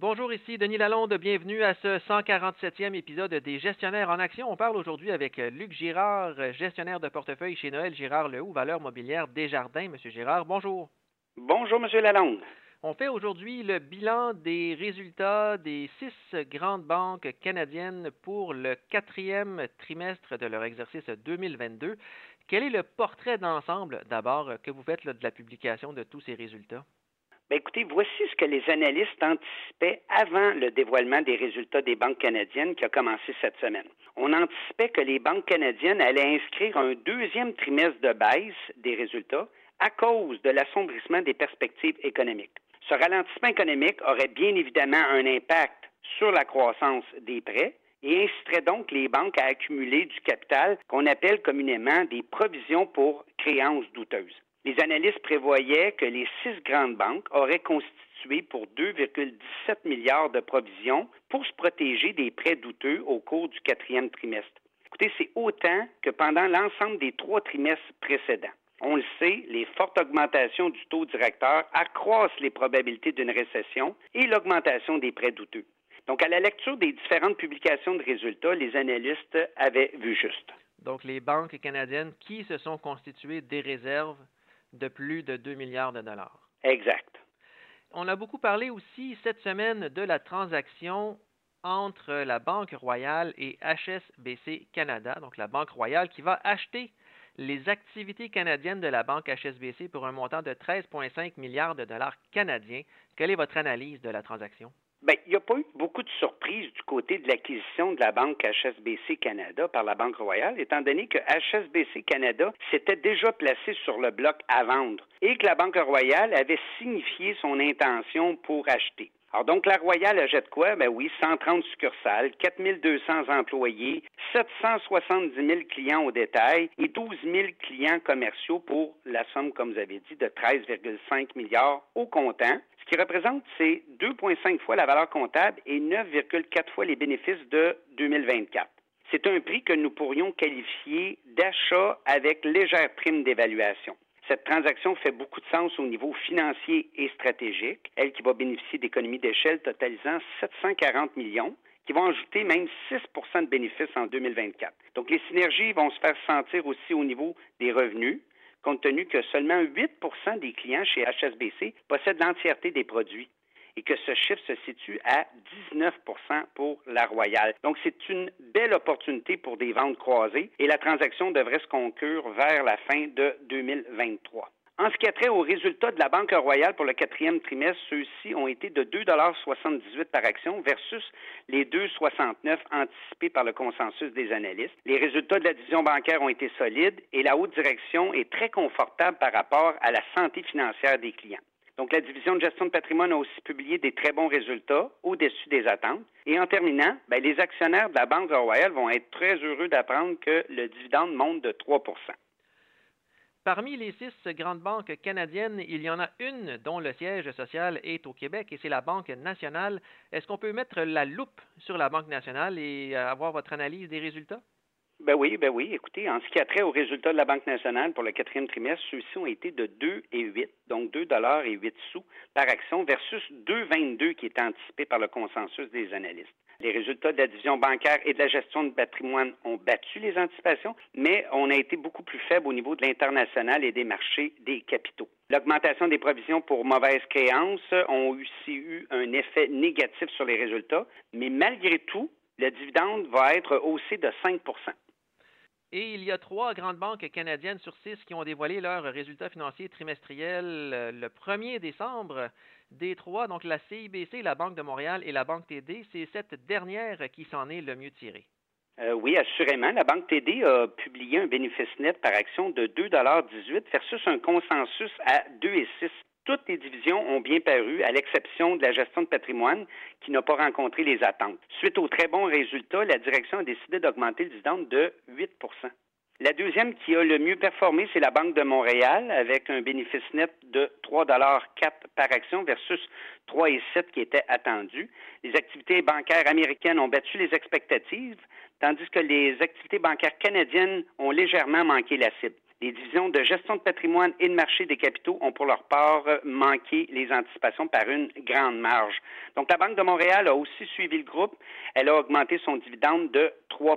Bonjour, ici Denis Lalonde. Bienvenue à ce 147e épisode des Gestionnaires en action. On parle aujourd'hui avec Luc Girard, gestionnaire de portefeuille chez Noël Girard Lehoux, valeur mobilière Desjardins. Monsieur Girard, bonjour. Bonjour, Monsieur Lalonde. On fait aujourd'hui le bilan des résultats des six grandes banques canadiennes pour le quatrième trimestre de leur exercice 2022. Quel est le portrait d'ensemble, d'abord, que vous faites de la publication de tous ces résultats? Bien, écoutez, voici ce que les analystes anticipaient avant le dévoilement des résultats des banques canadiennes qui a commencé cette semaine. On anticipait que les banques canadiennes allaient inscrire un deuxième trimestre de baisse des résultats à cause de l'assombrissement des perspectives économiques. Ce ralentissement économique aurait bien évidemment un impact sur la croissance des prêts et inciterait donc les banques à accumuler du capital qu'on appelle communément des provisions pour créances douteuses. Les analystes prévoyaient que les six grandes banques auraient constitué pour 2,17 milliards de provisions pour se protéger des prêts douteux au cours du quatrième trimestre. Écoutez, c'est autant que pendant l'ensemble des trois trimestres précédents. On le sait, les fortes augmentations du taux directeur accroissent les probabilités d'une récession et l'augmentation des prêts douteux. Donc, à la lecture des différentes publications de résultats, les analystes avaient vu juste. Donc, les banques canadiennes qui se sont constituées des réserves de plus de 2 milliards de dollars. Exact. On a beaucoup parlé aussi cette semaine de la transaction entre la Banque royale et HSBC Canada, donc la Banque royale qui va acheter les activités canadiennes de la banque HSBC pour un montant de 13,5 milliards de dollars canadiens. Quelle est votre analyse de la transaction? Bien, il n'y a pas eu beaucoup de surprises du côté de l'acquisition de la banque HSBC Canada par la Banque Royale, étant donné que HSBC Canada s'était déjà placé sur le bloc à vendre et que la Banque Royale avait signifié son intention pour acheter. Alors donc, la Royale achète quoi? Ben oui, 130 succursales, 4200 employés, 770 000 clients au détail et 12 000 clients commerciaux pour la somme, comme vous avez dit, de 13,5 milliards au comptant. Ce qui représente, c'est 2,5 fois la valeur comptable et 9,4 fois les bénéfices de 2024. C'est un prix que nous pourrions qualifier d'achat avec légère prime d'évaluation. Cette transaction fait beaucoup de sens au niveau financier et stratégique, elle qui va bénéficier d'économies d'échelle totalisant 740 millions qui vont ajouter même 6% de bénéfices en 2024. Donc les synergies vont se faire sentir aussi au niveau des revenus, compte tenu que seulement 8% des clients chez HSBC possèdent l'entièreté des produits et que ce chiffre se situe à 19% pour la Royale. Donc, c'est une belle opportunité pour des ventes croisées et la transaction devrait se conclure vers la fin de 2023. En ce qui a trait aux résultats de la Banque Royale pour le quatrième trimestre, ceux-ci ont été de 2,78 par action versus les 2,69 anticipés par le consensus des analystes. Les résultats de la division bancaire ont été solides et la haute direction est très confortable par rapport à la santé financière des clients. Donc, la division de gestion de patrimoine a aussi publié des très bons résultats au-dessus des attentes. Et en terminant, ben, les actionnaires de la Banque Royale vont être très heureux d'apprendre que le dividende monte de 3% Parmi les six grandes banques canadiennes, il y en a une dont le siège social est au Québec et c'est la Banque nationale. Est-ce qu'on peut mettre la loupe sur la Banque nationale et avoir votre analyse des résultats? Ben oui, ben oui. Écoutez, en ce qui a trait aux résultats de la Banque nationale pour le quatrième trimestre, ceux-ci ont été de 2 et 8, donc 2 dollars et 8 sous par action versus 2,22 qui est anticipé par le consensus des analystes. Les résultats de la division bancaire et de la gestion de patrimoine ont battu les anticipations, mais on a été beaucoup plus faible au niveau de l'international et des marchés des capitaux. L'augmentation des provisions pour mauvaises créances ont aussi eu un effet négatif sur les résultats, mais malgré tout, le dividende va être haussé de 5 et il y a trois grandes banques canadiennes sur six qui ont dévoilé leurs résultats financiers trimestriels euh, le 1er décembre. Des trois, donc la CIBC, la Banque de Montréal et la Banque TD, c'est cette dernière qui s'en est le mieux tirée. Euh, oui, assurément. La Banque TD a publié un bénéfice net par action de 2,18 versus un consensus à 2,6 toutes les divisions ont bien paru, à l'exception de la gestion de patrimoine qui n'a pas rencontré les attentes. Suite aux très bons résultats, la direction a décidé d'augmenter le dividende de 8% la deuxième qui a le mieux performé, c'est la Banque de Montréal, avec un bénéfice net de 3,4 par action versus 3,7 qui était attendu. Les activités bancaires américaines ont battu les expectatives, tandis que les activités bancaires canadiennes ont légèrement manqué la cible. Les divisions de gestion de patrimoine et de marché des capitaux ont pour leur part manqué les anticipations par une grande marge. Donc la Banque de Montréal a aussi suivi le groupe. Elle a augmenté son dividende de 3%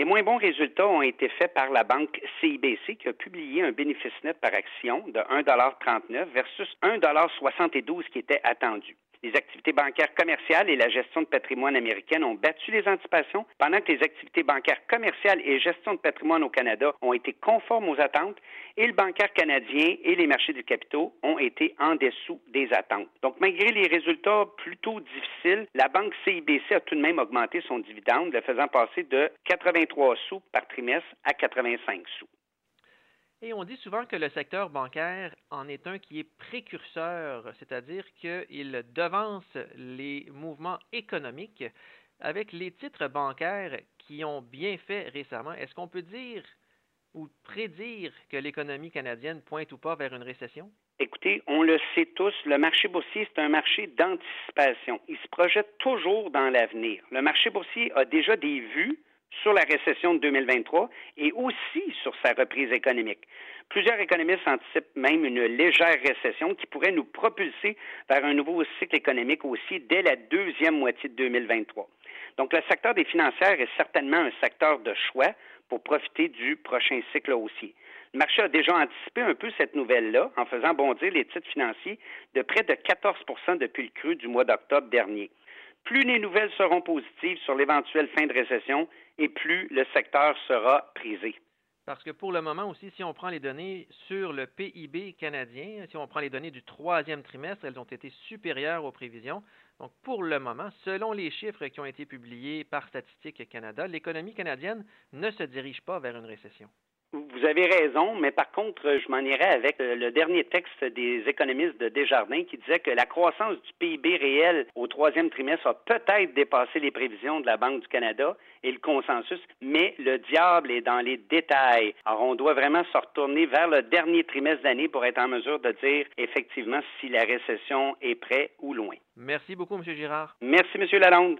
les moins bons résultats ont été faits par la banque CIBC qui a publié un bénéfice net par action de 1,39 versus 1,72 qui était attendu. Les activités bancaires commerciales et la gestion de patrimoine américaine ont battu les anticipations, pendant que les activités bancaires commerciales et gestion de patrimoine au Canada ont été conformes aux attentes et le bancaire canadien et les marchés du capitaux ont été en dessous des attentes. Donc, malgré les résultats plutôt difficiles, la banque CIBC a tout de même augmenté son dividende, le faisant passer de 83 sous par trimestre à 85 sous. Et on dit souvent que le secteur bancaire en est un qui est précurseur, c'est-à-dire qu'il devance les mouvements économiques avec les titres bancaires qui ont bien fait récemment. Est-ce qu'on peut dire ou prédire que l'économie canadienne pointe ou pas vers une récession? Écoutez, on le sait tous, le marché boursier, c'est un marché d'anticipation. Il se projette toujours dans l'avenir. Le marché boursier a déjà des vues sur la récession de 2023 et aussi sur sa reprise économique. Plusieurs économistes anticipent même une légère récession qui pourrait nous propulser vers un nouveau cycle économique aussi dès la deuxième moitié de 2023. Donc, le secteur des financières est certainement un secteur de choix pour profiter du prochain cycle haussier. Le marché a déjà anticipé un peu cette nouvelle-là en faisant bondir les titres financiers de près de 14% depuis le cru du mois d'octobre dernier. Plus les nouvelles seront positives sur l'éventuelle fin de récession et plus le secteur sera prisé. Parce que pour le moment aussi, si on prend les données sur le PIB canadien, si on prend les données du troisième trimestre, elles ont été supérieures aux prévisions. Donc pour le moment, selon les chiffres qui ont été publiés par Statistique Canada, l'économie canadienne ne se dirige pas vers une récession. Vous avez raison, mais par contre, je m'en irais avec euh, le dernier texte des économistes de Desjardins qui disait que la croissance du PIB réel au troisième trimestre a peut-être dépassé les prévisions de la Banque du Canada et le consensus, mais le diable est dans les détails. Alors, on doit vraiment se retourner vers le dernier trimestre d'année pour être en mesure de dire effectivement si la récession est près ou loin. Merci beaucoup, M. Girard. Merci, M. Lalonde.